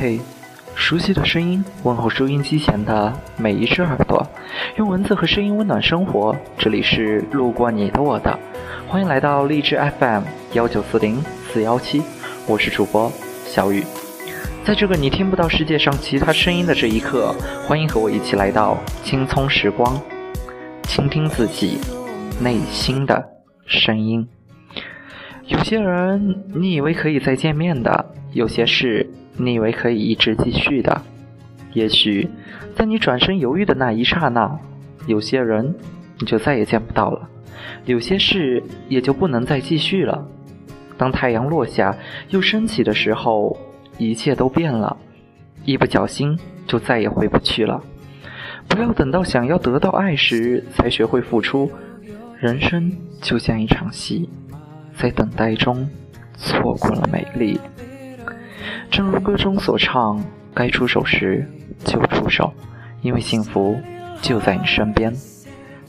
嘿，熟悉的声音问候收音机前的每一只耳朵，用文字和声音温暖生活。这里是路过你的我的，欢迎来到励志 FM 幺九四零四幺七，我是主播小雨。在这个你听不到世界上其他声音的这一刻，欢迎和我一起来到青葱时光，倾听自己内心的声音。有些人你以为可以再见面的，有些事你以为可以一直继续的，也许在你转身犹豫的那一刹那，有些人你就再也见不到了，有些事也就不能再继续了。当太阳落下又升起的时候，一切都变了，一不小心就再也回不去了。不要等到想要得到爱时才学会付出，人生就像一场戏。在等待中，错过了美丽。正如歌中所唱：“该出手时就出手，因为幸福就在你身边。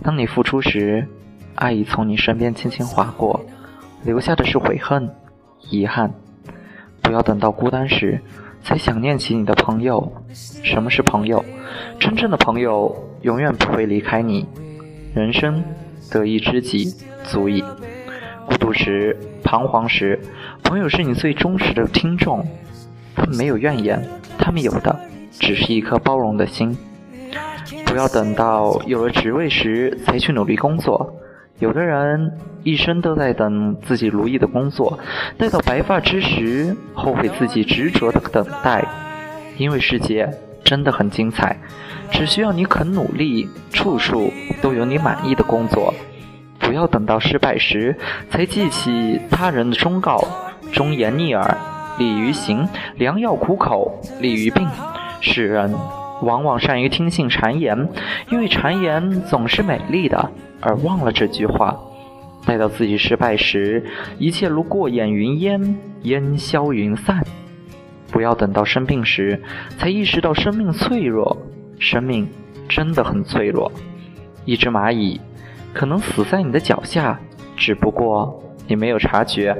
当你付出时，爱已从你身边轻轻划过，留下的是悔恨、遗憾。不要等到孤单时才想念起你的朋友。什么是朋友？真正的朋友永远不会离开你。人生得一知己足矣。”孤独时、彷徨时，朋友是你最忠实的听众。他们没有怨言，他们有的只是一颗包容的心。不要等到有了职位时才去努力工作。有的人一生都在等自己如意的工作，待到白发之时，后悔自己执着的等待。因为世界真的很精彩，只需要你肯努力，处处都有你满意的工作。不要等到失败时才记起他人的忠告，忠言逆耳利于行，良药苦口利于病。世人往往善于听信谗言，因为谗言总是美丽的，而忘了这句话。待到自己失败时，一切如过眼云烟，烟消云散。不要等到生病时才意识到生命脆弱，生命真的很脆弱。一只蚂蚁。可能死在你的脚下，只不过你没有察觉。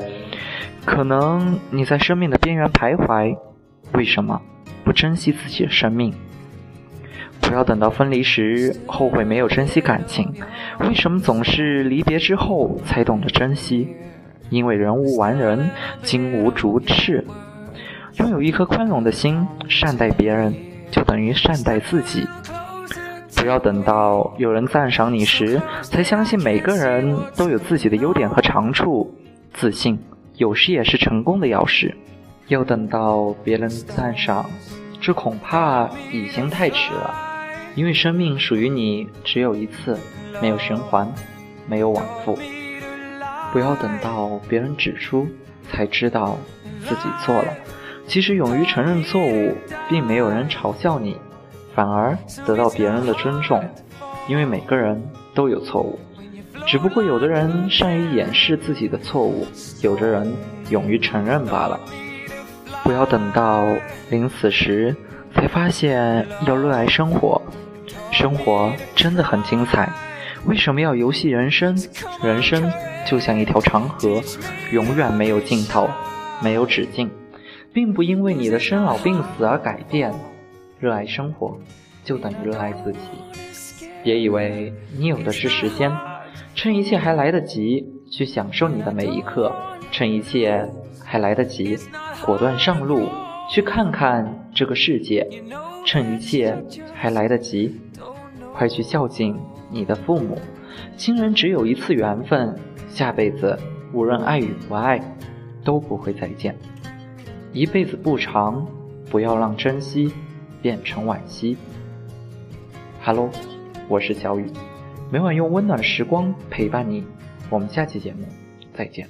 可能你在生命的边缘徘徊，为什么不珍惜自己的生命？不要等到分离时后悔没有珍惜感情，为什么总是离别之后才懂得珍惜？因为人无完人，金无足赤。拥有一颗宽容的心，善待别人，就等于善待自己。不要等到有人赞赏你时，才相信每个人都有自己的优点和长处。自信有时也是成功的钥匙。要等到别人赞赏，这恐怕已经太迟了。因为生命属于你只有一次，没有循环，没有往复。不要等到别人指出，才知道自己错了。其实勇于承认错误，并没有人嘲笑你。反而得到别人的尊重，因为每个人都有错误，只不过有的人善于掩饰自己的错误，有的人勇于承认罢了。不要等到临死时才发现要热爱生活，生活真的很精彩。为什么要游戏人生？人生就像一条长河，永远没有尽头，没有止境，并不因为你的生老病死而改变。热爱生活，就等于热爱自己。别以为你有的是时间，趁一切还来得及，去享受你的每一刻；趁一切还来得及，果断上路，去看看这个世界；趁一切还来得及，快去孝敬你的父母。亲人只有一次缘分，下辈子无论爱与不爱，都不会再见。一辈子不长，不要让珍惜。变成惋惜。Hello，我是小雨，每晚用温暖的时光陪伴你。我们下期节目再见。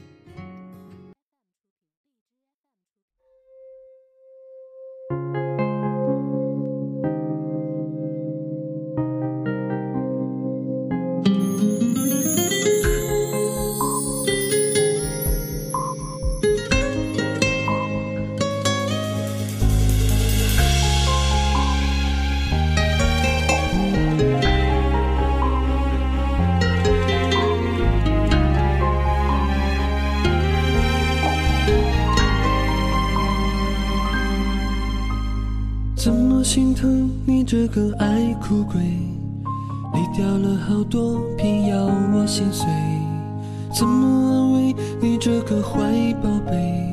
这个爱哭鬼？你掉了好多，瓶要我心碎。怎么安慰你这个坏宝贝？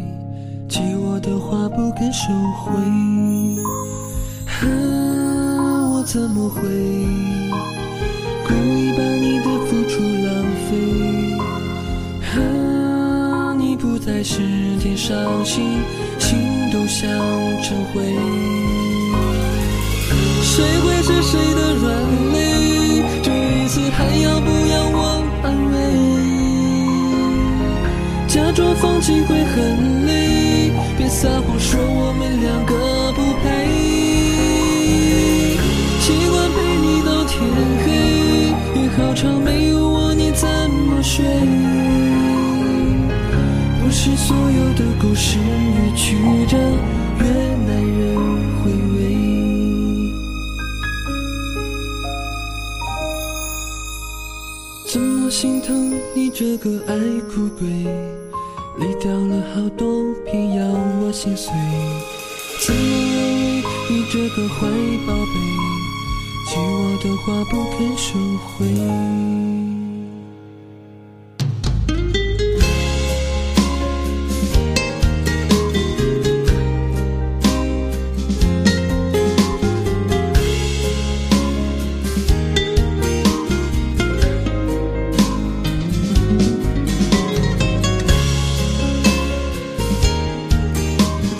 借我的话不肯收回。啊，我怎么会故意把你的付出浪费？啊，你不在时天伤心，心都想成灰。谁会是谁的软肋？这一次还要不要我安慰？假装放弃会很累，别撒谎说我们两个不配。习惯陪你到天黑，夜好长，没有我你怎么睡？不是所有的故事越曲折越耐人回。我心疼你这个爱哭鬼？泪掉了好多，偏要我心碎。怎么安慰你这个坏宝贝？借我的话不肯收回。